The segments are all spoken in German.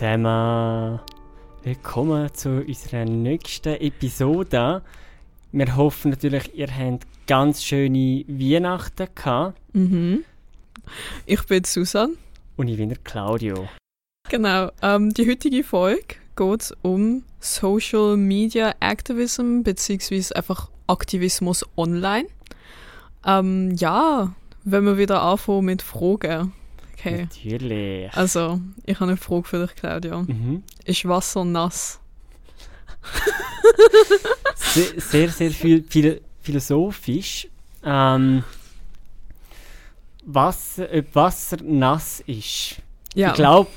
Zusammen. Willkommen zu unserer nächsten Episode. Wir hoffen natürlich, ihr habt ganz schöne Weihnachten gehabt. Mhm. Ich bin Susan. Und ich bin der Claudio. Genau. Ähm, die heutige Folge geht um Social Media Activism beziehungsweise einfach Aktivismus online. Ähm, ja, wenn wir wieder anfangen mit Fragen. Okay. Natürlich. Also, ich habe eine Frage für dich, Claudia. Mhm. Ist Wasser nass? Sehr, sehr, sehr viel, viel philosophisch. Ähm, Wasser, ob Wasser nass ist. Ja. Ich glaube,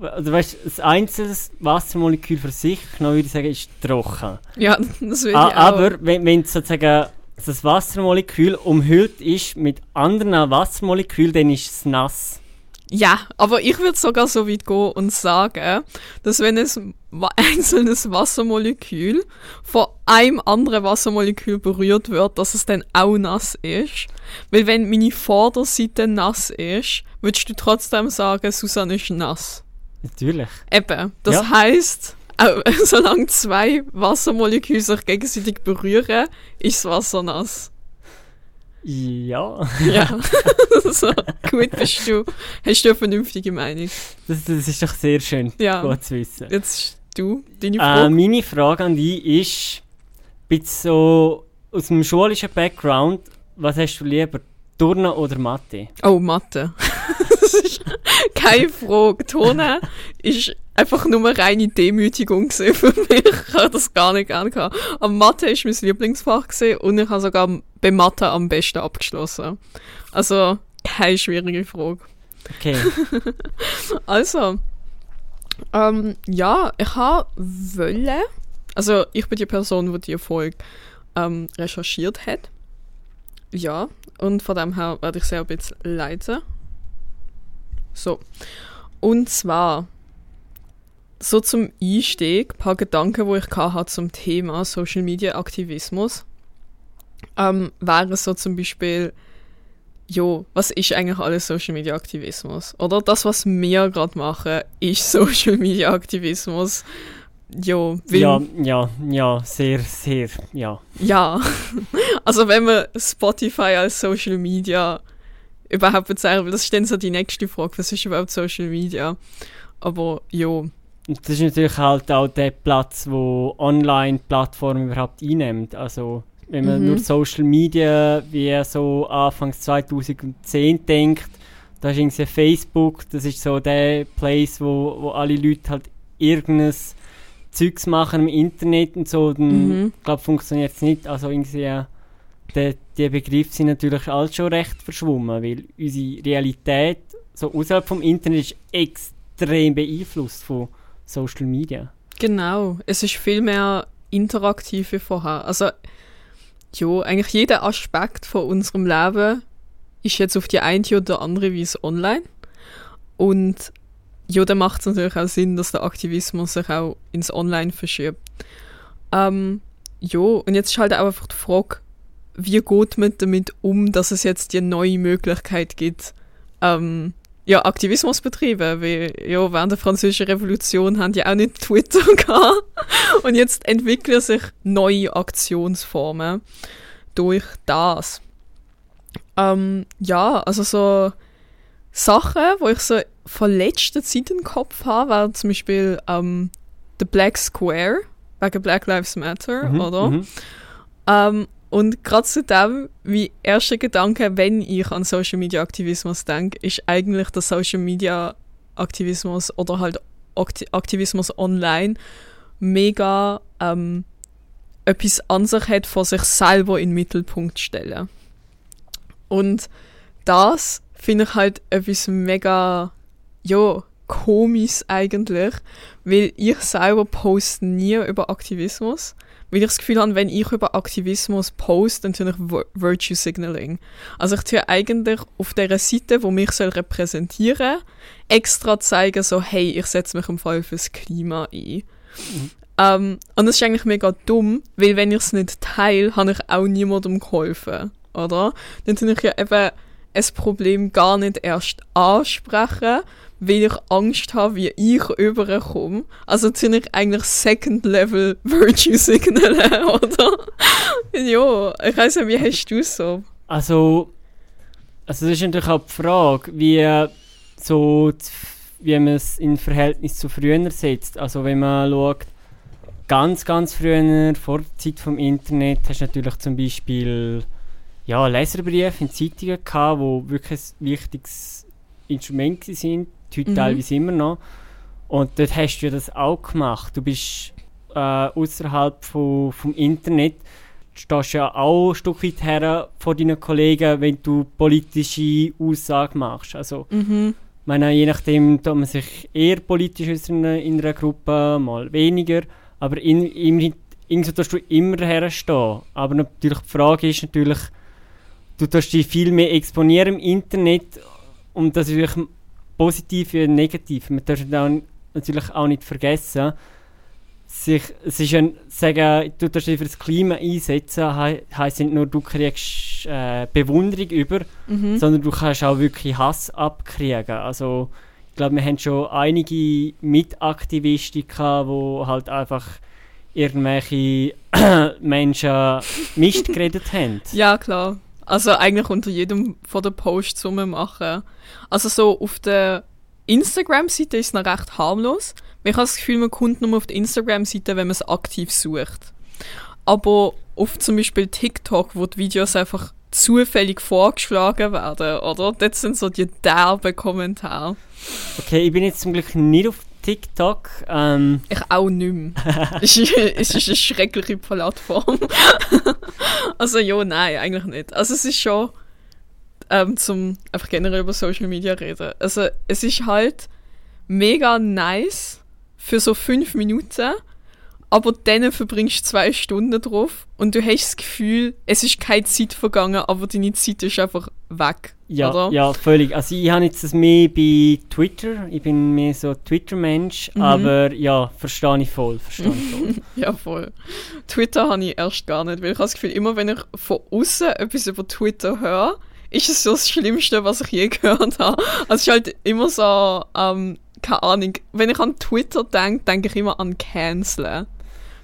also weißt, das einzelne Wassermolekül für sich, genau würde ich sagen, ist trocken. Ja, das will ich auch. aber wenn, wenn sozusagen das Wassermolekül umhüllt ist mit anderen Wassermolekülen, dann ist es nass. Ja, aber ich würde sogar so weit gehen und sagen, dass wenn ein einzelnes Wassermolekül von einem anderen Wassermolekül berührt wird, dass es dann auch nass ist. Weil wenn meine Vorderseite nass ist, würdest du trotzdem sagen, Susanne ist nass. Natürlich. Eben, das Ja. heisst, auch, solange zwei Wassermoleküle sich gegenseitig berühren, ist das Wasser nass. Ja, Ja, so, gut bist du. Hast du eine vernünftige Meinung? das, das ist doch sehr schön, Ja. gut zu wissen. Jetzt du, deine Äh, Frage. meine Frage an dich ist, bisschen so aus dem schulischen Background, was hast du lieber, Turnen oder Mathe? oh, Mathe. ist keine Frage. Turnen ist einfach nur eine reine Demütigung für mich. Ich habe das gar nicht gerne gehabt. Aber Mathe ist mein Lieblingsfach und ich habe sogar bei Mathe am besten abgeschlossen. Also, keine schwierige Frage. Okay, Also, ähm, ja, ich habe wollen, also ich bin die Person, die die Folge ähm, recherchiert hat. Ja, und von dem her werde ich sehr ein bisschen leiten. So, und zwar so zum Einstieg ein paar Gedanken, wo ich hatte zum Thema Social Media Aktivismus. Ähm, wäre so zum Beispiel jo, was ist eigentlich alles Social Media Aktivismus? Oder das, was wir gerade machen, ist Social Media Aktivismus. Jo, ja, ja, ja, sehr, sehr, ja. ja. Also wenn man Spotify als Social Media überhaupt bezeichnet, will, das ist dann so die nächste Frage, was ist überhaupt Social Media? Aber Und das ist natürlich halt auch der Platz, wo Online-Plattformen überhaupt einnimmt. Also, wenn man Mhm. nur Social Media wie so Anfangs 2010 denkt, da ist irgendwie Facebook, das ist so der Place, wo, wo alle Leute halt irgendein Zeugs machen im Internet und so. Dann, Mhm. Ich glaube, funktioniert es nicht. Also, irgendwie, der, die Begriffe sind natürlich alle schon recht verschwommen, weil unsere Realität so außerhalb vom Internet ist extrem beeinflusst von Social Media. genau. Es ist viel mehr interaktiv wie vorher. Also, jo, eigentlich jeder Aspekt von unserem Leben ist jetzt auf die eine oder andere Weise online. Und ja, dann macht es natürlich auch Sinn, dass der Aktivismus sich auch ins Online verschiebt. Ähm, ja, und jetzt ist halt auch einfach die Frage, wie geht man damit um, dass es jetzt die neue Möglichkeit gibt, ähm, ja, Aktivismus betreiben, weil ja, während der französischen Revolution haben die auch nicht Twitter gehabt. Und jetzt entwickeln sich neue Aktionsformen durch das. Ähm, ja, also so Sachen, wo ich so von letzter Zeit im Kopf habe, wäre zum Beispiel ähm, The Black Square, wegen Black Lives Matter, Mhm, oder? mhm. Ähm, und gerade zu dem, wie erster Gedanke, wenn ich an Social Media Aktivismus denke, ist eigentlich der Social Media Aktivismus oder halt Akti Aktivismus online mega ähm, etwas an sich hat, von sich selber in den Mittelpunkt stellen. Und das finde ich halt etwas mega, ja, komisch eigentlich, weil ich selber poste nie über Aktivismus. Weil ich das Gefühl habe, wenn ich über Aktivismus poste, dann tue ich Vir- Virtue Signaling. Also ich tue eigentlich auf der Seite, wo mich soll repräsentieren, extra zeigen, so hey, ich setze mich im Fall fürs Klima ein. Ähm, und das ist eigentlich mega dumm, weil wenn ich es nicht teile, habe ich auch niemandem geholfen, oder? Dann tue ich ja eben ein Problem gar nicht erst ansprechen, weil ich Angst habe, wie ich überkomme. Also ziemlich eigentlich Second Level Virtue Signal, oder? ja, ich weiß nicht, wie hast du es so? Also, also das ist natürlich auch die Frage, wie so wie man es in Verhältnis zu früher setzt. Also wenn man schaut, ganz, ganz früher, vor der Zeit vom Internet, hast du natürlich zum Beispiel ja, Leserbriefe in Zeitungen gehabt, die wirklich ein wichtiges Instrument sind, heute mhm. teilweise immer noch. Und dort hast du ja das auch gemacht. Du bist äh, außerhalb vom, vom Internet, stehst ja auch ein Stück weit her von deinen Kollegen, wenn du politische Aussagen machst. Also, mhm meine, je nachdem, da man sich eher politisch in, in einer Gruppe, mal weniger, aber in, in, irgendwo tust du immer herstehen. Aber natürlich die Frage ist natürlich, du tust dich viel mehr exponieren im Internet und das ist natürlich positiv und negativ. Man darf natürlich auch nicht vergessen, sich, es ist ein, sagen, du dich für das Klima einsetzen, he heisst nicht nur, du kriegst äh, Bewunderung über, mhm. sondern du kannst auch wirklich Hass abkriegen. Also ich glaube, wir haben schon einige Mitaktivisten gehabt, die halt einfach irgendwelche Menschen Mist geredet haben. Ja, klar. Also eigentlich unter jedem von den Posts machen. Also so auf der Instagram-Seite ist es noch recht harmlos. Ich habe das Gefühl, man kommt nur auf die Instagram-Seite, wenn man es aktiv sucht. Aber auf zum Beispiel TikTok, wo die Videos einfach zufällig vorgeschlagen werden, oder? Dort sind so die derben Kommentare. Okay, ich bin jetzt zum Glück nicht auf TikTok. Ähm. Ich auch nicht mehr. es, ist, es ist eine schreckliche Plattform. also ja, nein, eigentlich nicht. Also es ist schon ähm, zum einfach generell über Social Media reden. Also es ist halt mega nice, für so fünf Minuten, aber dann verbringst du zwei Stunden drauf und du hast das Gefühl, es ist keine Zeit vergangen, aber deine Zeit ist einfach weg. Ja, oder? ja völlig. Also ich habe jetzt das mehr bei Twitter, ich bin mehr so Twitter-Mensch, mhm. aber ja, verstehe ich voll, verstehe ich voll. ja, voll. Twitter habe ich erst gar nicht, weil ich habe das Gefühl, immer wenn ich von außen etwas über Twitter höre, ist es so das Schlimmste, was ich je gehört habe. Also es ist halt immer so, ähm, keine Ahnung, wenn ich an Twitter denke, denke ich immer an Canceln.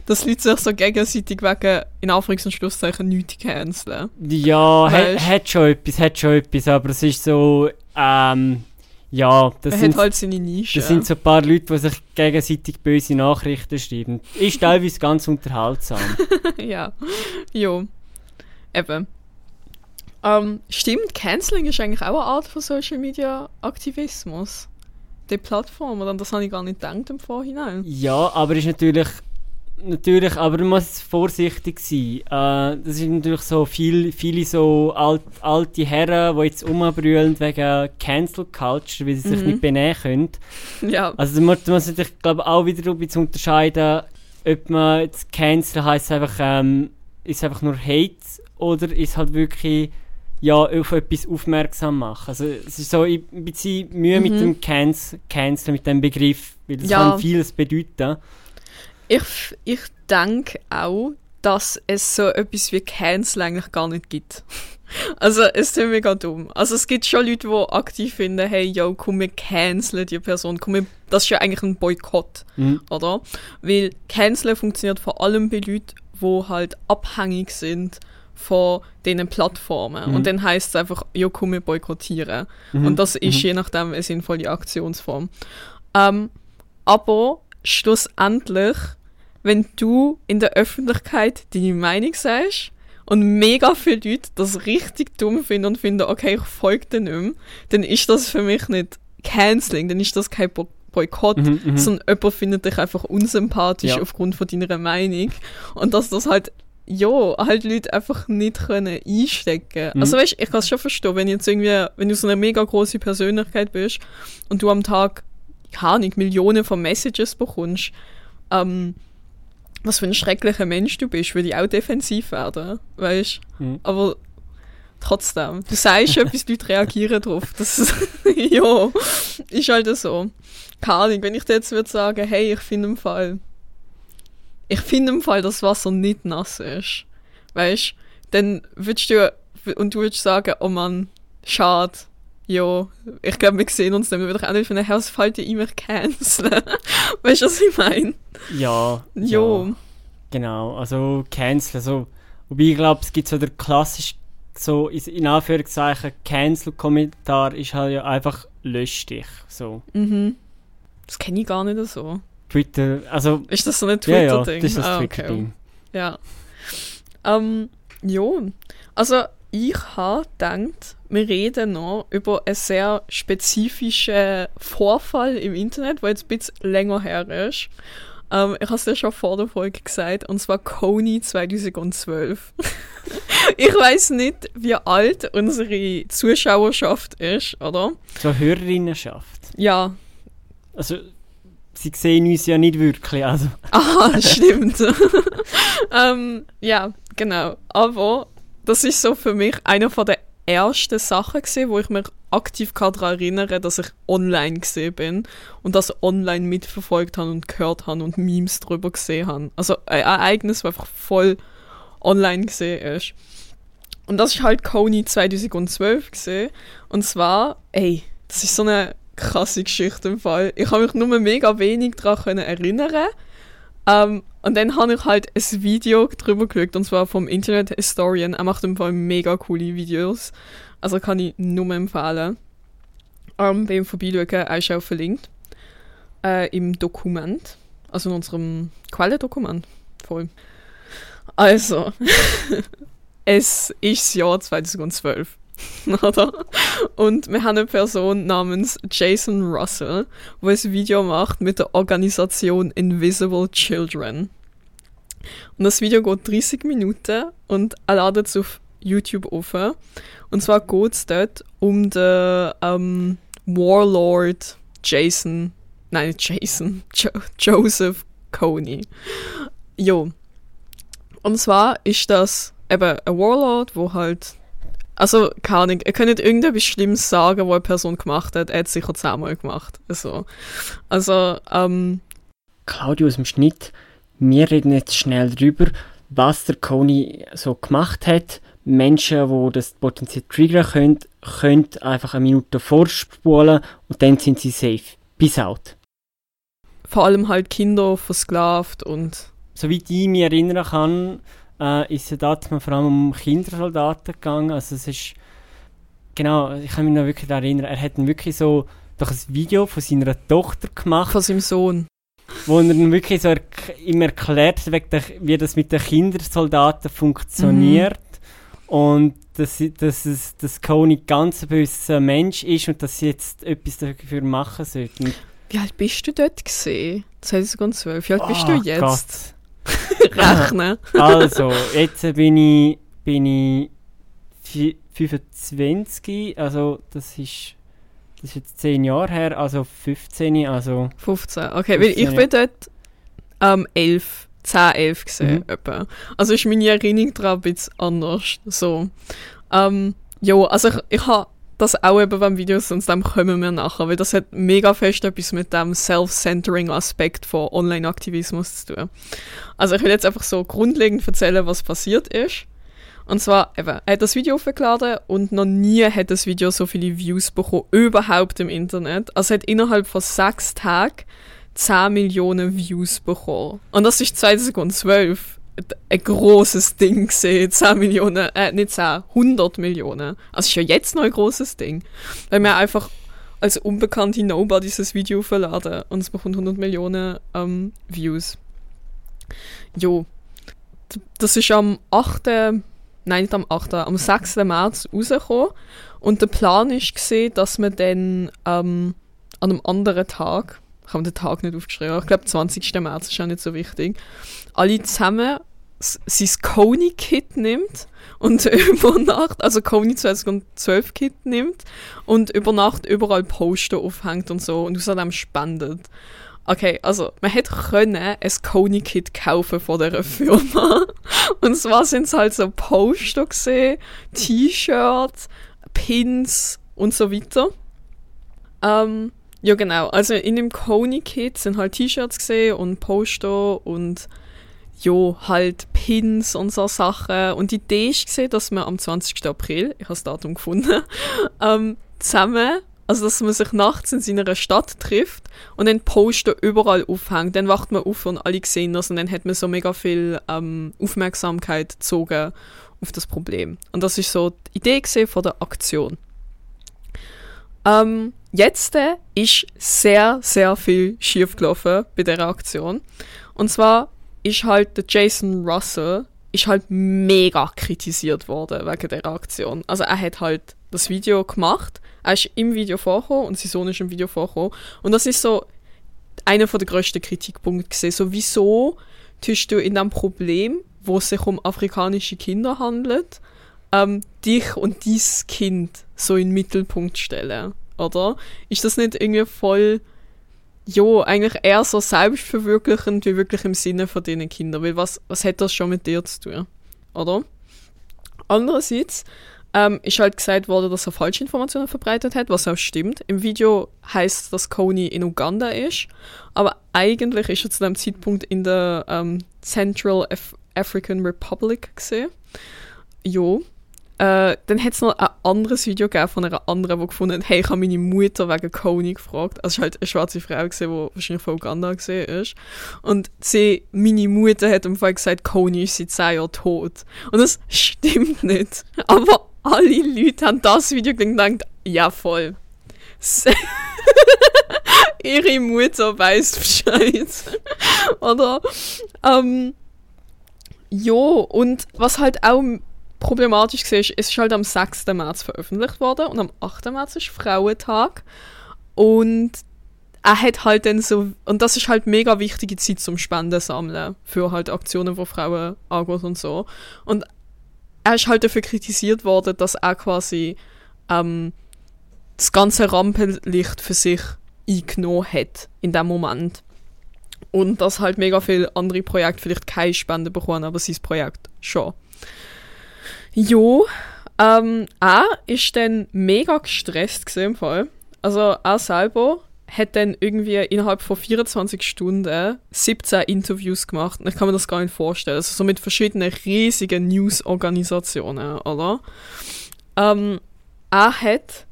Dass Leute sich so gegenseitig wegen, in Anführungs- und Schlusszeichen, nichts canceln. Ja, hat, hat schon etwas, hat schon etwas, aber es ist so, ähm, ja, das sind, halt seine Nische. Das sind so ein paar Leute, die sich gegenseitig böse Nachrichten schreiben. Ist teilweise ganz unterhaltsam. ja, jo. Eben. Ähm, stimmt, Canceling ist eigentlich auch eine Art von Social Media Aktivismus die Plattform, oder? Das habe ich gar nicht gedacht im Vorhinein. Ja, aber ist natürlich natürlich, aber man muss vorsichtig sein. Äh, das sind natürlich so viel, viele so alt, alte Herren, die jetzt umbrüllen wegen Cancel Culture, weil sie sich mhm. nicht benehmen können. Ja. Also man muss natürlich, glaube auch wieder ein bisschen unterscheiden, ob man jetzt Cancel heisst einfach, ähm, ist einfach nur Hate oder ist halt wirklich ja, auf etwas aufmerksam machen. Also es ist so, ein bisschen Mühe mhm. mit dem Cancel, Cancel, mit dem Begriff, weil das ja. kann vieles bedeuten. Ich, ich denke auch, dass es so etwas wie Cancel eigentlich gar nicht gibt. Also, es ist mega dumm. Also, es gibt schon Leute, die aktiv finden, hey, yo, komm, wir canceln die Person. Komm, wir, das ist ja eigentlich ein Boykott, mhm. oder? Weil Canceln funktioniert vor allem bei Leuten, die halt abhängig sind von diesen Plattformen. Mhm. Und dann heißt es einfach, ja, komm, wir boykottieren. Mhm. Und das ist mhm. je nachdem eine sinnvolle Aktionsform. Ähm, aber schlussendlich, wenn du in der Öffentlichkeit deine Meinung sagst und mega viele Leute das richtig dumm finden und finden, okay, ich folge dir nicht mehr, dann ist das für mich nicht Canceling, dann ist das kein Bo Boykott, mhm, mhm, sondern jemand findet dich einfach unsympathisch ja. aufgrund von deiner Meinung. Und dass das halt ja, halt Leute einfach nicht können einstecken. Mhm. Also weißt, ich kann es schon verstehen, wenn jetzt irgendwie, wenn du so eine mega große Persönlichkeit bist und du am Tag, keine Ahnung, Millionen von Messages bekommst, ähm, was für ein schrecklicher Mensch du bist, würde ich auch defensiv werden, weißt? Mhm. Aber trotzdem, du sagst etwas, Leute reagieren drauf. Das, ja, ist halt so. Keine Ahnung, wenn ich dir jetzt würde sagen, hey, ich finde im Fall ich finde im Fall, dass Wasser nicht nass ist. Weißt dann würdest du, und du würdest sagen, oh Mann, schade. Ja, ich glaube, wir sehen uns dann. Wir würden auch nicht von der Hausfalte immer canceln. weißt du, was ich meine? Ja. Jo. Ja, genau. Also cancel. Also, wobei ich glaube, es gibt so der klassische, so in Anführungszeichen, Cancel-Kommentar ist halt ja einfach lösch dich. So. Mhm. Das kenne ich gar nicht so. Twitter, also. Ist das so ein Ja, ja, Twitter-Ding? das ist das Ah, okay. Twitter-Ding. Ja. Ähm, ja. Also, ich habe gedacht, wir reden noch über einen sehr spezifischen Vorfall im Internet, der jetzt ein bisschen länger her ist. Ähm, ich habe es dir schon vor der Folge gesagt, und zwar Kony 2012. ich weiß nicht, wie alt unsere Zuschauerschaft ist, oder? So Hörerinnenschaft. Ja, Also, sie sehen uns ja nicht wirklich. Also, Ah, das stimmt. ähm, ja, genau. Aber das ist so für mich einer von der ersten Sachen gewesen, wo ich mich aktiv daran erinnere, dass ich online gesehen bin und das online mitverfolgt habe und gehört habe und Memes drüber gesehen habe. Also ein Ereignis, das einfach voll online gesehen ist. Und das ist halt Kony 2012 gesehen. Und zwar, ey, das ist so eine krasse Geschichte im Fall. Ich habe mich nur mega wenig daran erinnern. Ähm, und dann habe ich halt ein Video drüber geschaut, und zwar vom Internet Historian. Er macht im Fall mega coole Videos. Also kann ich nur empfehlen. Ähm, bei ihm vorbeischauen, er ist auch verlinkt. Äh, Im Dokument. Also in unserem Quellendokument. Voll. Also, es ist das Jahr 2012. Oder? Und wir haben eine Person namens Jason Russell, der ein Video macht mit der Organisation Invisible Children. Und das Video geht 30 Minuten und er ladet es auf YouTube auf. Und zwar geht es dort um den ähm, Warlord Jason, nein, Jason, jo Joseph Coney. Jo. Und zwar ist das eben ein Warlord, wo halt also, keine Ahnung, ihr könnt nicht irgendetwas Schlimmes sagen, was eine Person gemacht hat. Er hat es sicher zehnmal gemacht. Also, also ähm, Claudio aus dem Schnitt, wir reden jetzt schnell drüber, was der Coney so gemacht hat. Menschen, die das potenziell triggern können, können einfach eine Minute vorspulen und dann sind sie safe. Bis out. vor allem halt Kinder versklavt und Soweit ich mich erinnern kann, äh, ist es damals vor allem um Kindersoldaten gegangen. Also es ist, genau, ich kann mich noch wirklich daran erinnern, er hat wirklich so durch ein Video von seiner Tochter gemacht, von seinem Sohn. wo er dann wirklich so erk ihm erklärt, wie das mit den Kindersoldaten funktioniert. Und dass, dass, es, dass Coney ganz ein böser Mensch ist und dass sie jetzt etwas dafür machen sollten. Wie alt bist du dort gesehen? 2012. Wie alt bist du Oh jetzt? Rechnen. Also, jetzt bin ich, bin ich vi- 25, also das ist, das ist jetzt 10 Jahre her, also 15, also 15. Okay, weil ich 15, bin dort ähm, 11, 10, 11 gesehen. Mhm. etwa. Also ist meine Erinnerung daran ein bisschen anders. So. Ähm, jo, also ich, ich habe das auch eben beim Video, sonst dem kommen wir nachher, weil das hat mega fest etwas mit dem self-centering Aspekt von Online-Aktivismus zu tun. Also ich will jetzt einfach so grundlegend erzählen, was passiert ist. Und zwar, eben, er hat das Video hochgeladen und noch nie hat das Video so viele Views bekommen, überhaupt im Internet. Also er hat innerhalb von sechs Tagen 10 Millionen Views bekommen. Und das ist 2012 ein großes Ding gesehen. 10 Millionen, äh, nicht 10, 100 Millionen. Also ist ja jetzt noch ein großes Ding. Weil wir einfach als unbekannte Nobody dieses Video verladen und es bekommt 100 Millionen ähm, Views. Jo. Das ist am 8. Nein, nicht am 8. Am 6. März rausgekommen. Und der Plan gesehen, dass man dann ähm, an einem anderen Tag, ich habe den Tag nicht aufgeschrieben, ich glaube 20. März ist auch nicht so wichtig, alle zusammen sein Coney-Kit nimmt und über Nacht, also Coney 2012-Kit nimmt und über Nacht überall Poster aufhängt und so und außerdem spendet. Okay, also man hätte können ein Coney-Kit kaufen von dieser Firma. Und zwar sind es halt so Poster gesehen, T-Shirts, Pins und so weiter. Ähm, ja genau, also in dem Coney-Kit sind halt T-Shirts gesehen und Poster und jo, halt Pins und so Sachen. Und die Idee ist dass wir am 20. April, ich habe das Datum gefunden, ähm, zusammen, also dass man sich nachts in seiner Stadt trifft und dann Poster überall aufhängt. Dann wacht man auf und alle sehen das und dann hat man so mega viel ähm, Aufmerksamkeit gezogen auf das Problem. Und das ist so die Idee von der Aktion. Ähm, jetzt äh, ist sehr, sehr viel schief gelaufen bei der Aktion. Und zwar ist halt der Jason Russell ist halt mega kritisiert worden wegen der Aktion. Also er hat halt das Video gemacht, er ist im Video vorgekommen und sein Sohn ist im Video vorgekommen. Und das ist so einer der grössten Kritikpunkte gesehen. So wieso tust du in einem Problem, wo es sich um afrikanische Kinder handelt, ähm, dich und dies Kind so in den Mittelpunkt stellen, oder? Ist das nicht irgendwie voll jo, eigentlich eher so selbstverwirklichend wie wirklich im Sinne von diesen Kindern. Weil was, was hat das schon mit dir zu tun? Oder? Andererseits ähm, ist halt gesagt worden, dass er falsche Informationen verbreitet hat, was auch stimmt. Im Video heißt, dass Coney in Uganda ist, aber eigentlich ist er zu dem Zeitpunkt in der ähm, Central Af African Republic gesehen. Jo. Äh, dann hat es noch ein anderes Video gegeben von einer anderen, die gefunden hat, hey, ich habe meine Mutter wegen Coney gefragt. Also es war halt eine schwarze Frau, die wahrscheinlich von Uganda ist. Und sie, meine Mutter hat im Fall gesagt, Coney ist seit zehn Jahren tot. Und das stimmt nicht. Aber alle Leute haben das Video gedacht, ja voll. Ihre Mutter weiß Bescheid. Oder? Ähm, jo, und was halt auch problematisch war, es ist halt am 6. März veröffentlicht worden und am 8. März ist Frauentag. Und er hat halt dann so, und das ist halt mega wichtige Zeit zum Spenden sammeln für halt Aktionen, wo Frauen angeht und so. Und er ist halt dafür kritisiert worden, dass er quasi ähm, das ganze Rampenlicht für sich eingenommen hat in dem Moment. Und dass halt mega viele andere Projekte vielleicht keine Spende bekommen, aber sein Projekt schon. Jo, ähm, er ist dann mega gestresst im Fall. Also er selber hat dann irgendwie innerhalb von 24 Stunden 17 Interviews gemacht. Ich kann mir das gar nicht vorstellen. Also so mit verschiedenen riesigen News-Organisationen, oder? Ähm, er hat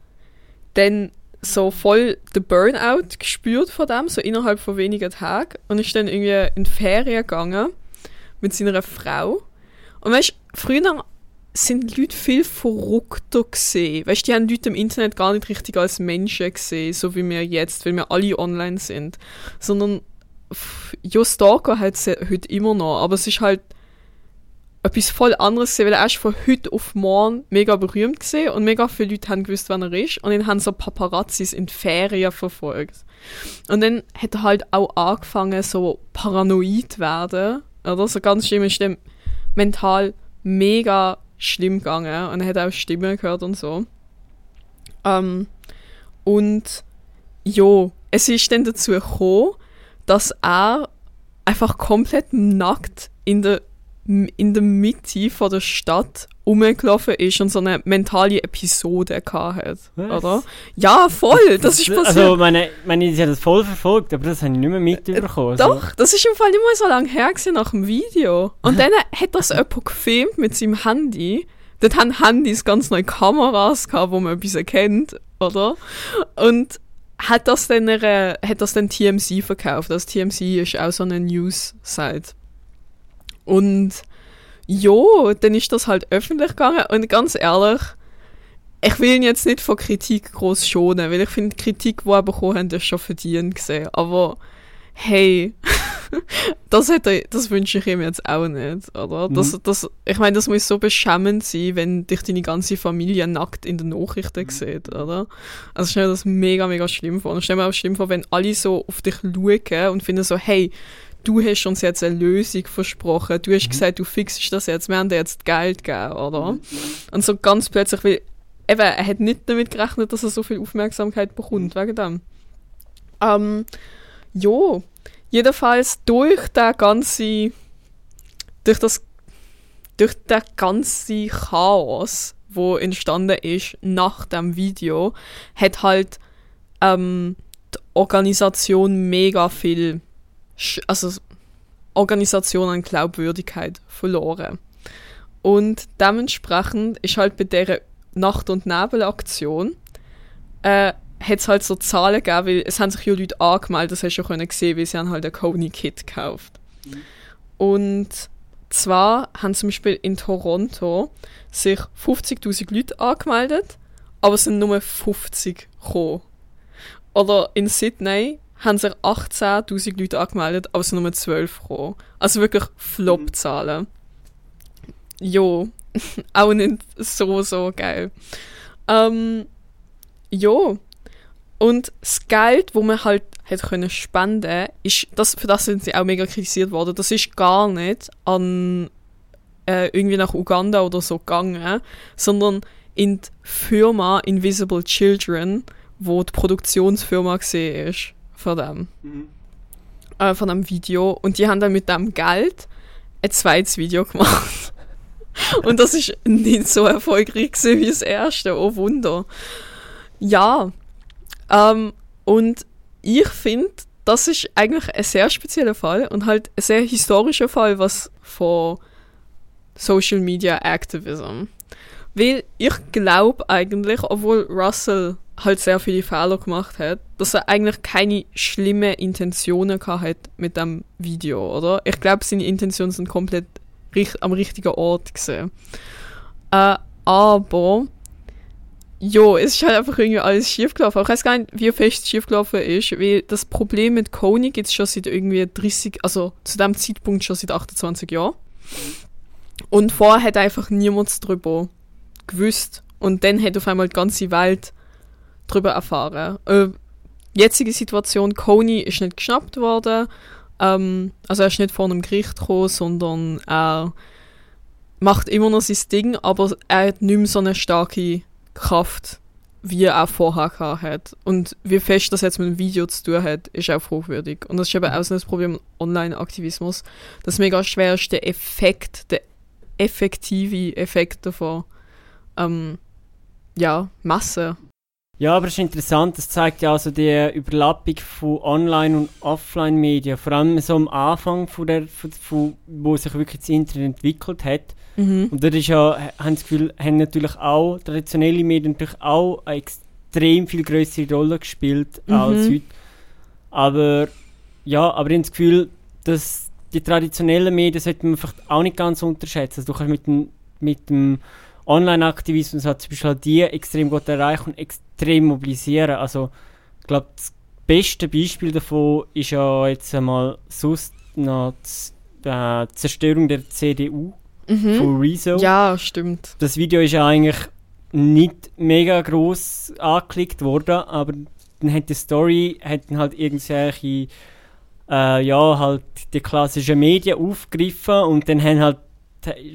dann so voll den Burnout gespürt von dem, so innerhalb von wenigen Tagen. Und ist dann irgendwie in die Ferien gegangen mit seiner Frau. Und weißt früher sind Leute viel verrückter gesehen. Weißt die haben Leute im Internet gar nicht richtig als Menschen gesehen, so wie wir jetzt, weil wir alle online sind. Sondern, ja, Stalker hat es heute immer noch, aber es ist halt etwas voll anderes gesehen, weil er ist von heute auf morgen mega berühmt gesehen und mega viele Leute haben gewusst, wer er ist und dann haben so Paparazzis in die Ferien verfolgt. Und dann hat er halt auch angefangen, so paranoid werden, oder? So ganz schlimm ist dann mental mega schlimm gegangen und er hat auch Stimmen gehört und so. Ähm, und ja, es ist dann dazu gekommen, dass er einfach komplett nackt in der, in der Mitte von der Stadt rumgelaufen ist und so eine mentale Episode hatte, oder? Ja, voll, das ist passiert. Also meine, meine ich hat das voll verfolgt, aber das habe ich nicht mehr mitbekommen. Äh, doch, das ist im Fall nicht mehr so lange her nach dem Video. Und dann hat das jemand gefilmt mit seinem Handy. Dort haben Handys ganz neue Kameras gehabt, wo man etwas erkennt, oder? Und hat das dann, eine, hat das dann TMC verkauft. Das TMC ist auch so eine News-Site. Und ja, dann ist das halt öffentlich gegangen und ganz ehrlich, ich will ihn jetzt nicht von Kritik groß schonen, weil ich finde, die Kritik, die er bekommen hat, ist schon verdient gesehen. Aber hey, das, hätte, das wünsche ich ihm jetzt auch nicht, oder? Mhm. Das, das, ich meine, das muss so beschämend sein, wenn dich deine ganze Familie nackt in den Nachrichten mhm. sieht, oder? Also stell mir das mega, mega schlimm vor. Und stell mir auch schlimm vor, wenn alle so auf dich schauen und finden so, hey, du hast uns jetzt eine Lösung versprochen, du hast mhm. gesagt, du fixst das jetzt, wir haben dir jetzt Geld gegeben, oder? Mhm. Und so ganz plötzlich, weil eben, er hat nicht damit gerechnet, dass er so viel Aufmerksamkeit bekommt, wegen dem. Ähm, ja, jedenfalls durch der ganze, durch das, durch der ganze Chaos, wo entstanden ist nach dem Video, hat halt ähm, die Organisation mega viel also Organisation an Glaubwürdigkeit verloren. Und dementsprechend ist halt bei dieser Nacht- und Nebelaktion äh, hat es halt so Zahlen gegeben, weil es haben sich ja Leute angemeldet, das hast du ja können sehen, weil sie haben halt ein Coney-Kit gekauft. Mhm. Und zwar haben zum Beispiel in Toronto sich 50'000 Leute angemeldet, aber es sind nur 50 gekommen. Oder in Sydney haben sich 18'000 Leute angemeldet, aber es sind nur 12 gekommen. Also wirklich Flop-Zahlen. Jo, auch nicht so, so geil. Ähm, jo. Und das Geld, wo man halt hätte können spenden, ist, das, für das sind sie auch mega kritisiert worden, das ist gar nicht an äh, irgendwie nach Uganda oder so gegangen, sondern in die Firma Invisible Children, wo die Produktionsfirma gesehen ist von dem, mhm. äh, von dem Video. Und die haben dann mit dem Geld ein zweites Video gemacht. Und das ist nicht so erfolgreich wie das erste. Oh Wunder. Ja. Ähm, und ich finde, das ist eigentlich ein sehr spezieller Fall und halt ein sehr historischer Fall, was von Social Media Activism. Weil ich glaube eigentlich, obwohl Russell halt sehr viele Fehler gemacht hat, dass er eigentlich keine schlimme Intentionen hat mit dem Video, oder? Ich glaube, seine Intentionen sind komplett am richtigen Ort gesehen. Äh, aber ja, es ist halt einfach irgendwie alles schiefgelaufen. Ich weiß gar nicht, wie fest es schiefgelaufen ist, weil das Problem mit Kony gibt es schon seit irgendwie 30, also zu dem Zeitpunkt schon seit 28 Jahren. Und vorher hat einfach niemand darüber gewusst. Und dann hat auf einmal die ganze Welt darüber erfahren. Äh, jetzige Situation, Kony ist nicht geschnappt worden. Ähm, also er ist nicht vor einem Gericht gekommen, sondern er macht immer noch sein Ding, aber er hat nicht mehr so eine starke Kraft, wie er vorher hat. Und wie fest das jetzt mit dem Video zu tun hat, ist auch fragwürdig. Und das ist eben auch so ein Problem Online-Aktivismus, dass mega schwer ist, der Effekt, der effektive Effekt davon, ähm, ja, Masse. Ja, aber es ist interessant, das zeigt ja also die Überlappung von Online- und Offline-Medien, vor allem so am Anfang, von der, von, von, wo sich wirklich das Internet entwickelt hat. Mhm. Und dort ist ja, haben das Gefühl, haben natürlich auch traditionelle Medien natürlich auch eine extrem viel größere Rolle gespielt mhm. als heute. Aber ja, aber ich habe das Gefühl, dass die traditionellen Medien sollte man vielleicht auch nicht ganz unterschätzen. Also du kannst mit dem, mit dem Online-Aktivismus hat zum Beispiel halt die extrem gut erreichen und extrem mobilisieren. Also ich glaube, das beste Beispiel davon ist ja jetzt einmal sonst noch die äh, Zerstörung der CDU mhm. von Rezo. Ja, stimmt. Das Video ist ja eigentlich nicht mega groß angeklickt worden, aber dann hat die Story hat dann halt irgendwelche äh, ja halt die klassischen Medien aufgegriffen und dann haben halt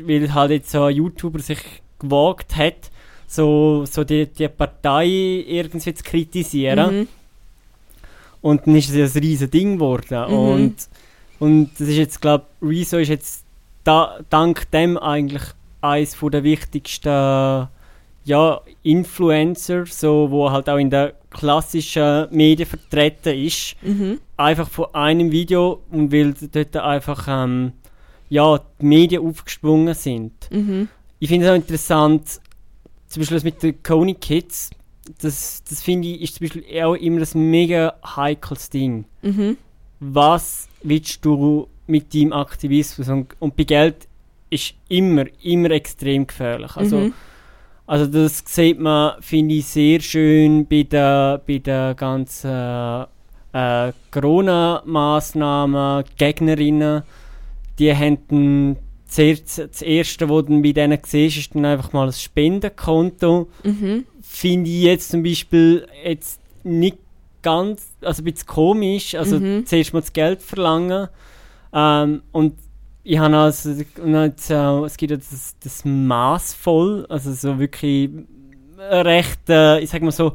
weil halt jetzt so ein YouTuber sich gewagt hat, so, so die, die Partei irgendwie zu kritisieren. Mhm. Und dann ist es ein riesiges Ding geworden. Mhm. Und, und das ist jetzt, glaube ich, Rezo ist jetzt da, dank dem eigentlich eines der wichtigsten ja, Influencer, so, wo halt auch in der klassischen Medien vertreten ist. Mhm. Einfach von einem Video und weil dort einfach ähm, ja, die Medien aufgesprungen sind. Mhm. Ich finde es auch interessant, zum Beispiel das mit den Coney Kids, das, das finde ich ist zum Beispiel auch immer ein mega heikles Ding. Mhm. Was willst du mit deinem Aktivismus? Und, und bei Geld ist immer, immer extrem gefährlich. Also, mhm. also das sieht man, finde ich, sehr schön bei der, bei der ganzen äh, Corona-Massnahmen, Gegnerinnen, die haben zuerst, das erste, was du bei denen siehst, ist dann einfach mal ein Spendenkonto. Mhm. Finde ich jetzt zum Beispiel jetzt nicht ganz, also ein bisschen komisch, also mhm. zuerst mal das Geld verlangen. Ähm, und ich habe also, jetzt, äh, es gibt ja das, das Maßvoll, also so wirklich recht, äh, ich sag mal so,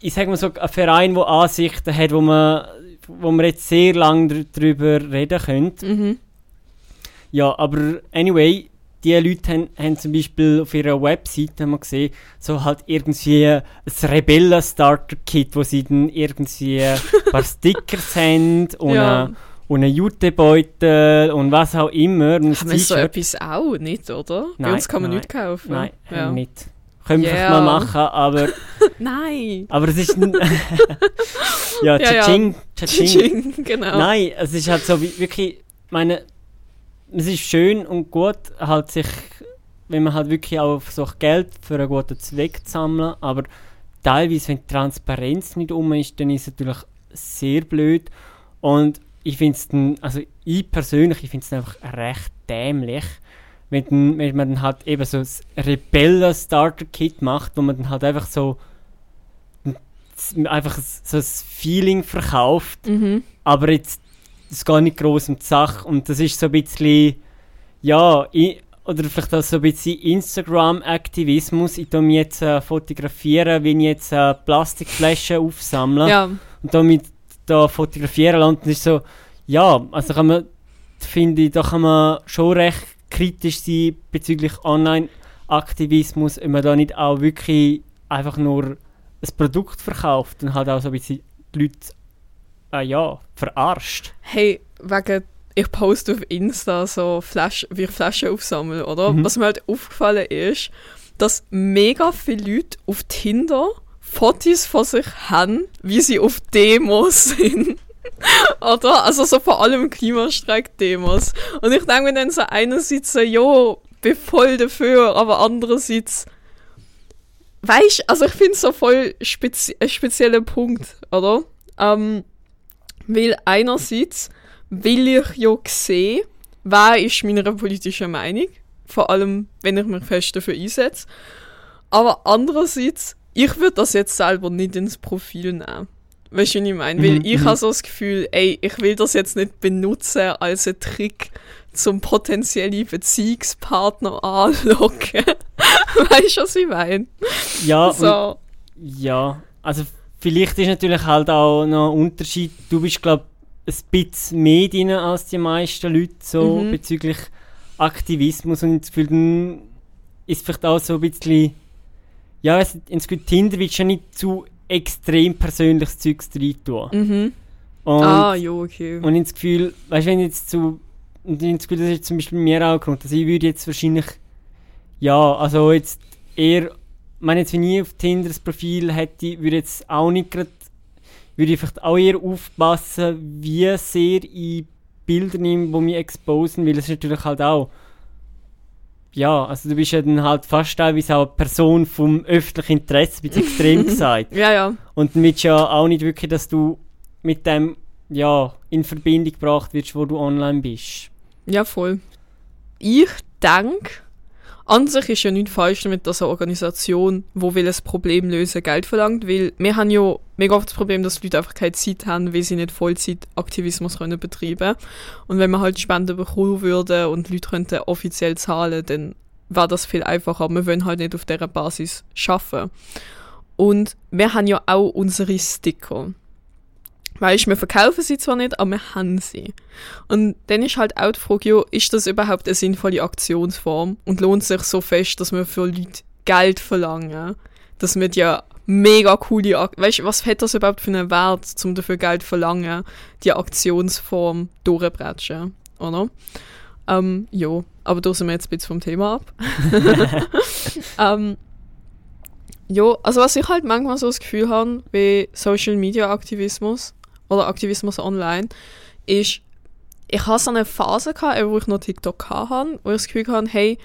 ich sag mal so, ein Verein, der Ansichten hat, wo man, wo man jetzt sehr lange darüber reden könnte. Mhm. Ja, aber anyway, die Leute haben, haben zum Beispiel auf ihrer Website haben wir gesehen, so halt irgendwie ein Rebellen-Starter-Kit, wo sie dann irgendwie ein paar Stickers haben und, ja. eine, und einen Jutebeutel und was auch immer. Und Haben wir so etwas auch nicht, oder? Bei Nein, uns kann man nein. nichts kaufen. Nein, haben ja. wir nicht. Können wir vielleicht mal machen, aber, Nein. aber es ist... ja, Ja, ja. Tsching, Tsching. Tsching, genau. Nein, es ist halt so wie wirklich, ich meine, es ist schön und gut, halt sich, wenn man halt wirklich auch versucht, Geld für einen guten Zweck zu sammeln, aber teilweise, wenn die Transparenz nicht um ist, dann ist es natürlich sehr blöd und ich finde es also ich persönlich, ich finde es einfach recht dämlich, wenn, wenn man dann halt eben so ein Rebellen-Starter-Kit macht, wo man dann halt einfach so einfach so ein Feeling verkauft, Mhm. aber jetzt es geht nicht groß um die Sache und das ist so ein bisschen ja i, oder vielleicht auch so ein bisschen Instagram-Aktivismus. Ich tue mich jetzt äh, fotografieren, wenn ich jetzt äh, Plastikflaschen aufsammle Ja, und damit da fotografieren lasse. Und das ist so ja, also kann man finde ich, da kann man schon recht kritisch sein bezüglich Online-Aktivismus, wenn man da nicht auch wirklich einfach nur ein Produkt verkauft und halt auch so ein bisschen die Leute äh, ja, verarscht. hey, wegen, ich poste auf Insta so Flasch, wie ich Flaschen aufsammle, oder? Mhm. Was mir halt aufgefallen ist, dass mega viele Leute auf Tinder Fotos von sich haben, wie sie auf Demos sind. oder? Also so vor allem Klimastreik-Demos. Und ich denke mir dann so einerseits so, jo, bin voll dafür, aber andererseits Weißt also ich finde es so voll spezi ein spezieller Punkt, oder? Ähm, weil einerseits will ich ja sehen, wer ist meiner politischen Meinung, vor allem wenn ich mich fest dafür einsetze. Aber andererseits, ich würde das jetzt selber nicht ins Profil nehmen. Weißt du, was ich meine? Weil Mhm, ich mhm. habe so das Gefühl, ey, ich will das jetzt nicht benutzen als ein Trick zum potenziellen Beziehungspartner anlocken. weißt du, was ich meine? Ja, und, So. ja, also vielleicht ist natürlich halt auch noch ein Unterschied. Du bist, glaube ich, ein bisschen mehr drin als die meisten Leute so Mhm. bezüglich Aktivismus und das Gefühl, dann ist vielleicht auch so ein bisschen, ja, nicht, ins Gefühl, Tinder willst du ja nicht zu extrem persönliches Zeugs rein tun. Mhm. Und, ah, ja, okay. und ins Gefühl, weißt du, wenn jetzt zu, und ins Gefühl, das ist zum Beispiel bei mir auch Grund, also ich würde jetzt wahrscheinlich, ja, also jetzt eher, ich meine jetzt, wenn ich auf Tinder das Profil hätte, würde jetzt auch nicht gerade, würde ich vielleicht auch eher aufpassen, wie sehr ich Bilder nehme, die mich exposen, weil es natürlich halt auch, ja, also du bist ja dann halt fast teilweise auch eine Person vom öffentlichen Interesse, bisschen extrem gesagt. Ja, ja. Und dann willst du ja auch nicht wirklich, dass du mit dem ja, in Verbindung gebracht wirst, wo du online bist. Ja, voll. Ich denke, an sich ist ja nichts falsch dass eine Organisation, wo will ein Problem lösen, Geld verlangt, weil wir haben ja mega oft das Problem, dass Leute einfach keine Zeit haben, weil sie nicht Vollzeit-Aktivismus können betreiben Und wenn man halt Spenden bekommen würde und Leute könnten offiziell zahlen, dann wäre das viel einfacher. Wir wollen halt nicht auf dieser Basis schaffen. Und wir haben ja auch unsere Sticker. Weißt, wir verkaufen sie zwar nicht, aber wir haben sie. Und dann ist halt auch die Frage, ja, ist das überhaupt eine sinnvolle Aktionsform? Und lohnt sich so fest, dass wir für Leute Geld verlangen? Das wird ja mega coole Ak Weißt was hat das überhaupt für einen Wert, um dafür Geld verlangen, die Aktionsform durchbretschen, oder? Ähm, ja, aber da sind wir jetzt ein bisschen vom Thema ab. ähm, ja, also was ich halt manchmal so das Gefühl habe, wie Social Media Aktivismus oder Aktivismus online, ist, ich hatte so eine Phase, gehabt, wo ich noch TikTok hatte, wo ich das Gefühl hatte, hey,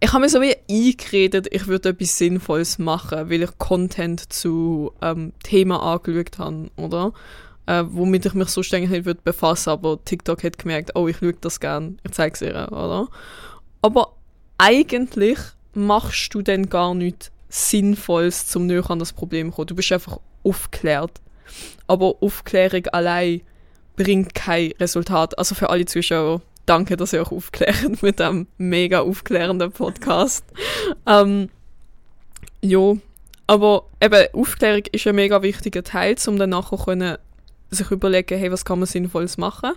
ich habe mir so wie eingeredet, ich würde etwas Sinnvolles machen, weil ich Content zu ähm, Themen angeschaut habe, oder? Äh, womit ich mich sonst eigentlich nicht würde befassen aber TikTok hat gemerkt, oh, ich schaue das gern, ich zeige es ihr, oder? Aber eigentlich machst du dann gar nichts Sinnvolles zum näher an das Problem zu kommen. Du bist einfach aufgeklärt. Aber Aufklärung allein bringt kein Resultat. Also für alle Zuschauer, danke, dass ihr euch aufklärt mit dem mega aufklärenden Podcast. ähm, ja, aber eben, Aufklärung ist ein mega wichtiger Teil, um dann nachher können sich überlegen, hey, was kann man Sinnvolles machen.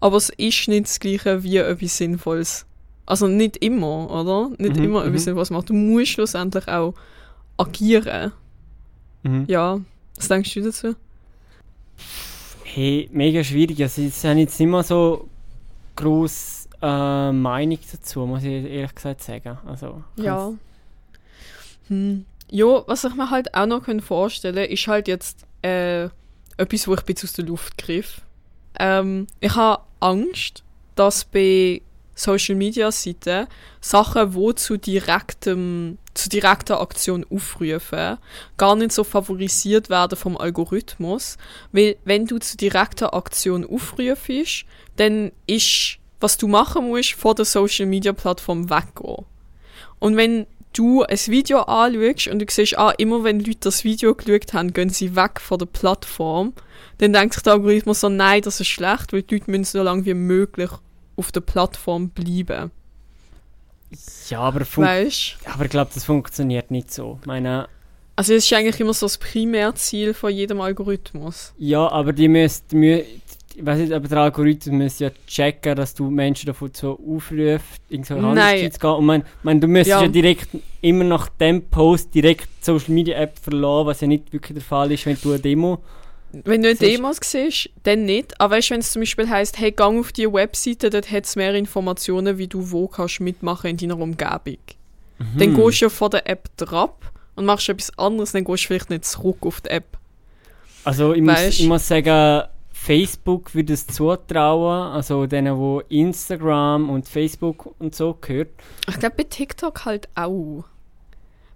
Aber es ist nicht das Gleiche wie etwas Sinnvolles. Also nicht immer, oder? Nicht Mhm, immer etwas mhm. Sinnvolles machen. Du musst schlussendlich auch agieren. Mhm. Ja, was denkst du dazu? Hey, mega schwierig. Also, ich habe jetzt nicht mehr so groß äh, Meinung dazu, muss ich ehrlich gesagt sagen. Also, Ja. Hm. Ja, was ich mir halt auch noch können vorstellen kann, ist halt jetzt äh, etwas, wo ich ein bisschen aus der Luft griff. Ähm, ich habe Angst, dass bei Social Media Seiten Sachen, die zu direktem, zu direkter Aktion aufrufen, gar nicht so favorisiert werden vom Algorithmus. Weil wenn du zu direkter Aktion aufrufst, dann ist, was du machen musst, vor der Social Media Plattform weggehen. Und wenn du ein Video anschaust und du siehst, ah, immer wenn Leute das Video geschaut haben, gehen sie weg von der Plattform, dann denkt sich der Algorithmus so, nein, das ist schlecht, weil die Leute müssen so lange wie möglich auf der Plattform bleiben. Ja, aber, Weißt aber ich glaube, das funktioniert nicht so. Meine, Also es ist eigentlich immer so das Primärziel von jedem Algorithmus. ja, aber die müsst, mü ich weiß nicht, aber der Algorithmus muss ja checken, dass du Menschen davon so aufrufst, irgend so Nein. Zu gehen. Und mein, mein, du müsstest ja. Ja. direkt immer nach dem Post direkt die Social Media App verlassen, was ja nicht wirklich der Fall ist, wenn du eine Demo. Wenn du eine Demos siehst, dann nicht. Aber weißt du, wenn es zum Beispiel heisst, hey, gang auf die Webseite, dort hat es mehr Informationen, wie du wo kannst mitmachen in deiner Umgebung. Dann Hm. gehst du ja von der App drauf und machst etwas anderes, dann gehst du vielleicht nicht zurück auf die App. Also ich muss, Weisst- ich muss sagen, Facebook würde es zutrauen, also denen, wo Instagram und Facebook und so gehört. Ich glaube bei TikTok halt auch.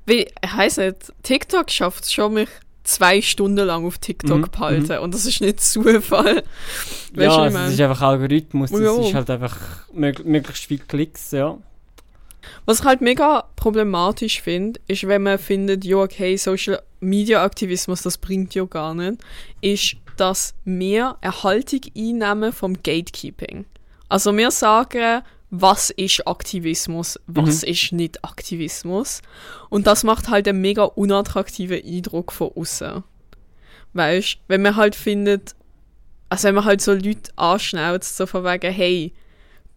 Ich weiss nicht, TikTok schafft es schon, mich zwei Stunden lang auf TikTok Mhm, behalten. Und das ist nicht Zufall. Weißt ja, also das ist einfach Algorithmus, das Ja. ist halt einfach mög möglichst viele Klicks, ja. Was ich halt mega problematisch finde, ist, wenn man findet, ja, okay, Social Media Aktivismus, das bringt ja gar nicht, ist, dass wir eine Haltung einnehmen vom Gatekeeping. Also wir sagen, was ist Aktivismus, was ist nicht Aktivismus. Und das macht halt einen mega unattraktiven Eindruck von außen. Weißt, wenn man halt findet, also wenn man halt so Leute anschnauzt, so von wegen, hey,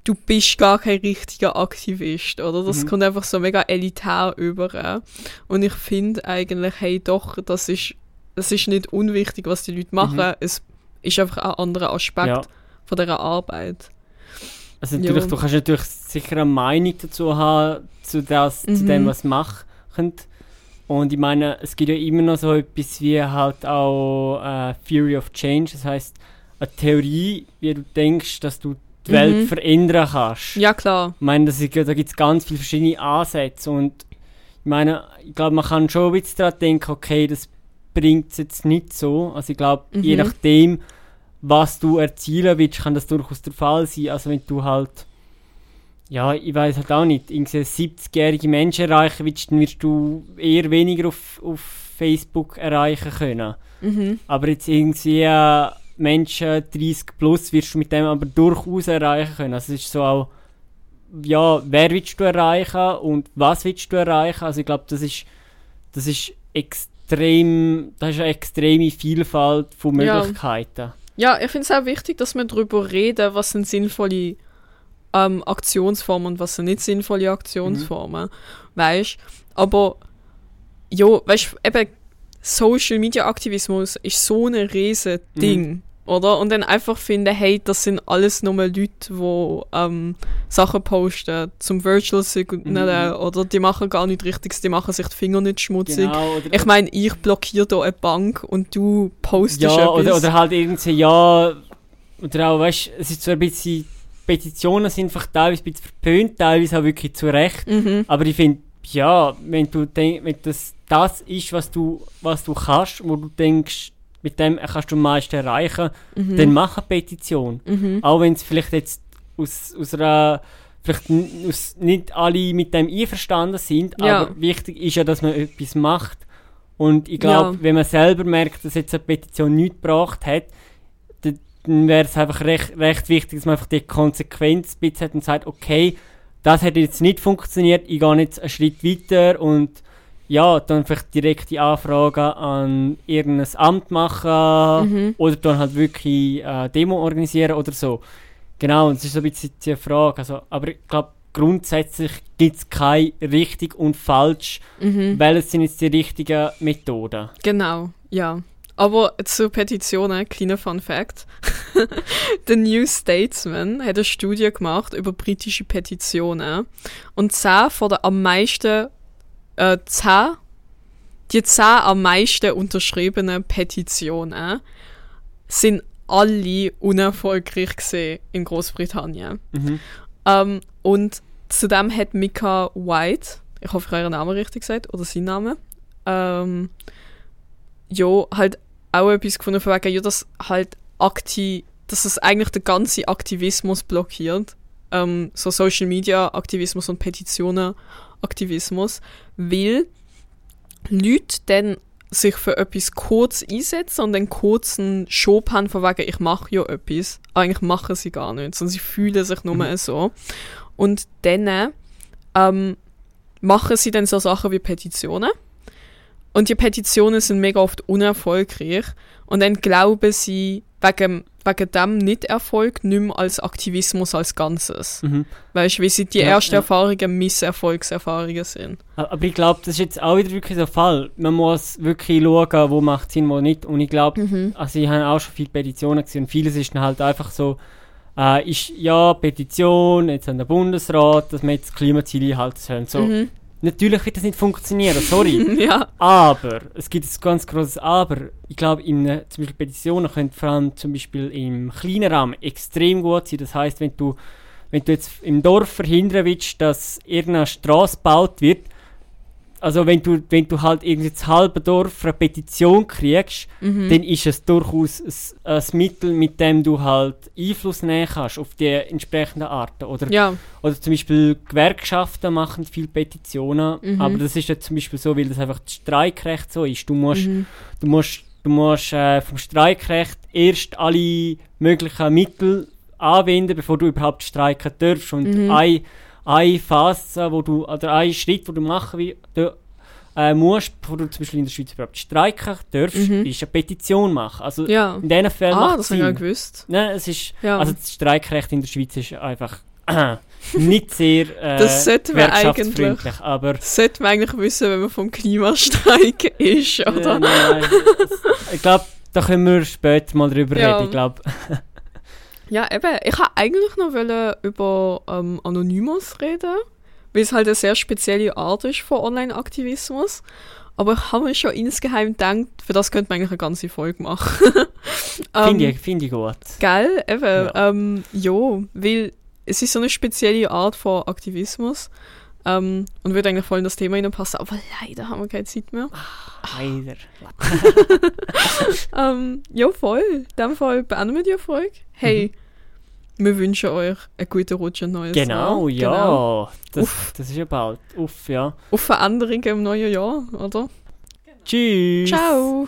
du bist gar kein richtiger Aktivist, oder? Das Mhm. kommt einfach so mega elitär über. Und ich finde eigentlich, hey, doch, das ist, das ist nicht unwichtig, was die Leute machen. Mhm. Es ist einfach ein anderer Aspekt ja. von dieser Arbeit. Also natürlich, Ja. du kannst natürlich sicher eine Meinung dazu haben, zu, das, zu Mhm. dem, was sie machen. Und ich meine, es gibt ja immer noch so etwas wie halt auch äh, Theory of Change, das heißt eine Theorie, wie du denkst, dass du die Mhm. Welt verändern kannst. Ja, klar. Ich meine, das ist, da gibt es ganz viele verschiedene Ansätze und ich meine, ich glaube, man kann schon ein bisschen daran denken, okay, das bringt es jetzt nicht so. Also ich glaube, je Mhm. nachdem, was du erzielen willst, kann das durchaus der Fall sein. Also wenn du halt, ja, ich weiß halt auch nicht, irgendwie 70-jährige Menschen erreichen willst, dann wirst du eher weniger auf, auf Facebook erreichen können. Mhm. Aber jetzt irgendwie äh, Menschen 30 plus wirst du mit dem aber durchaus erreichen können. Also es ist so auch, ja, wer willst du erreichen und was willst du erreichen? Also ich glaube, das ist, das ist extrem, das ist eine extreme Vielfalt von. Möglichkeiten. Ja, ich finde es auch wichtig, dass wir darüber reden, was sind sinnvolle ähm, Aktionsformen und was sind nicht sinnvolle Aktionsformen. Weißt aber ja, weißt eben Social Media Aktivismus ist so ein riesen Ding, oder? Und dann einfach finden, hey, das sind alles nur Leute, die ähm, Sachen posten zum Virtual Signal Mhm. oder die machen gar nichts Richtiges, die machen sich die Finger nicht schmutzig. Genau, Ich meine, ich blockiere da eine Bank und du postest ja, etwas. oder, oder halt irgendwie, ja, oder auch, weißt es ist so ein bisschen, Petitionen sind einfach teilweise ein bisschen verpönt, teilweise auch wirklich zu Recht. Mhm. Aber ich finde, ja, wenn du denk, wenn das das ist, was du, was du kannst, wo du denkst, mit dem kannst du am meisten erreichen, Mhm. dann mach eine Petition. Mhm. Auch wenn es vielleicht jetzt aus, aus einer, vielleicht aus, nicht alle mit dem einverstanden sind, Ja. aber wichtig ist ja, dass man etwas macht. Und ich glaube, Ja. wenn man selber merkt, dass jetzt eine Petition nichts gebracht hat, dann- wäre es einfach recht, recht wichtig, dass man einfach die Konsequenz ein hat und sagt, okay, das hat jetzt nicht funktioniert, ich gehe jetzt einen Schritt weiter und ja, dann vielleicht direkte Anfragen an irgendein Amt machen Mhm. oder dann halt wirklich äh, Demo organisieren oder so. Genau, und es ist so ein bisschen die Frage. Also, aber ich glaube, grundsätzlich gibt es kein richtig und falsch, Mhm. welches sind jetzt die richtigen Methoden. Genau, ja. Aber zu Petitionen, kleiner Fun Fact. Der New Statesman hat eine Studie gemacht über britische Petitionen. Und 10 von den am meisten, äh, 10, die 10 am meisten unterschriebenen Petitionen sind alle unerfolgreich gesehen in Großbritannien. Mhm. Ähm, und zudem hat Mika White, ich hoffe, ich habe ihren Namen richtig gesagt, oder sein Name, ähm, ja, halt auch etwas gefunden von wegen, ja, dass halt aktiv, dass es eigentlich den ganzen Aktivismus blockiert. Ähm, so Social Media Aktivismus und Petitionen Aktivismus, weil Leute dann sich für etwas kurz einsetzen und einen Schub haben von wegen, ich mache ja etwas. Eigentlich machen sie gar nicht, sondern sie fühlen sich nur Mhm. so. Und dann ähm, machen sie dann so Sachen wie Petitionen. Und die Petitionen sind mega oft unerfolgreich. Und dann glauben sie wegen, wegen dem Nicht-Erfolg nicht mehr als Aktivismus als Ganzes. Mhm. Weißt du, wie sie die Ja, ersten ja. Erfahrungen Misserfolgserfahrungen sind. Aber ich glaube, das ist jetzt auch wieder wirklich der Fall. Man muss wirklich schauen, wo macht Sinn, wo nicht. Und ich glaube, Mhm. also ich habe auch schon viele Petitionen gesehen und vieles ist dann halt einfach so, äh, ist ja Petition jetzt an den Bundesrat, dass wir jetzt das Klimaziel einhalten sollen. So, Mhm. Natürlich wird das nicht funktionieren, sorry. Ja. Aber, es gibt ein ganz großes Aber. Ich glaube, in zum Beispiel Petitionen können vor allem zum Beispiel im kleinen Rahmen extrem gut sein. Das heißt, wenn du, wenn du jetzt im Dorf verhindern willst, dass irgendeine Straße gebaut wird, also wenn du, wenn du halt irgendwie das halbe Dorf eine Petition kriegst, Mhm. dann ist es durchaus ein, ein Mittel, mit dem du halt Einfluss nehmen kannst auf die entsprechenden Arten. Oder Ja. oder zum Beispiel Gewerkschaften machen viele Petitionen, Mhm. aber das ist ja zum Beispiel so, weil das einfach das Streikrecht so ist. Du musst, Mhm. du musst, du musst äh, vom Streikrecht erst alle möglichen Mittel anwenden, bevor du überhaupt streiken darfst. Und Mhm. ein, eine Phase, wo du, oder ein Schritt, wo du machen wie, du, äh, musst, bevor du zum Beispiel in der Schweiz überhaupt streiken darfst, Mhm. ist eine Petition machen. Also Ja. in diesen Fällen Ah, das habe ich ja gewusst. Nein, es ist, Ja. also das Streikrecht in der Schweiz ist einfach nicht sehr äh, Das sollten wir gewerkschaftsfreundlich, aber Das sollte man eigentlich wissen, wenn man vom Klimastreik ist, äh, oder? nein, es- ich glaube, da können wir später mal drüber Ja. reden. Ich glaube, Ja, eben. Ich wollte eigentlich noch wollen über ähm, Anonymous reden, weil es halt eine sehr spezielle Art ist von Online-Aktivismus. Aber ich habe mir schon insgeheim gedacht, für das könnte man eigentlich eine ganze Folge machen. Ähm, finde ich, find ich gut. Gell, eben. Ja. Ähm, ja, weil es ist so eine spezielle Art von Aktivismus ähm, und würde eigentlich voll in das Thema hineinpassen, aber leider haben wir keine Zeit mehr. Leider. Ähm, ja, voll. In dem Fall beenden wir die Folge. Hey, wir wünschen euch einen guten Rutsch und neues Genau, Jahr. ja. Das, das ist ja bald. Uff, ja. Auf Veränderungen im neuen Jahr, oder? Tschüss. Ciao!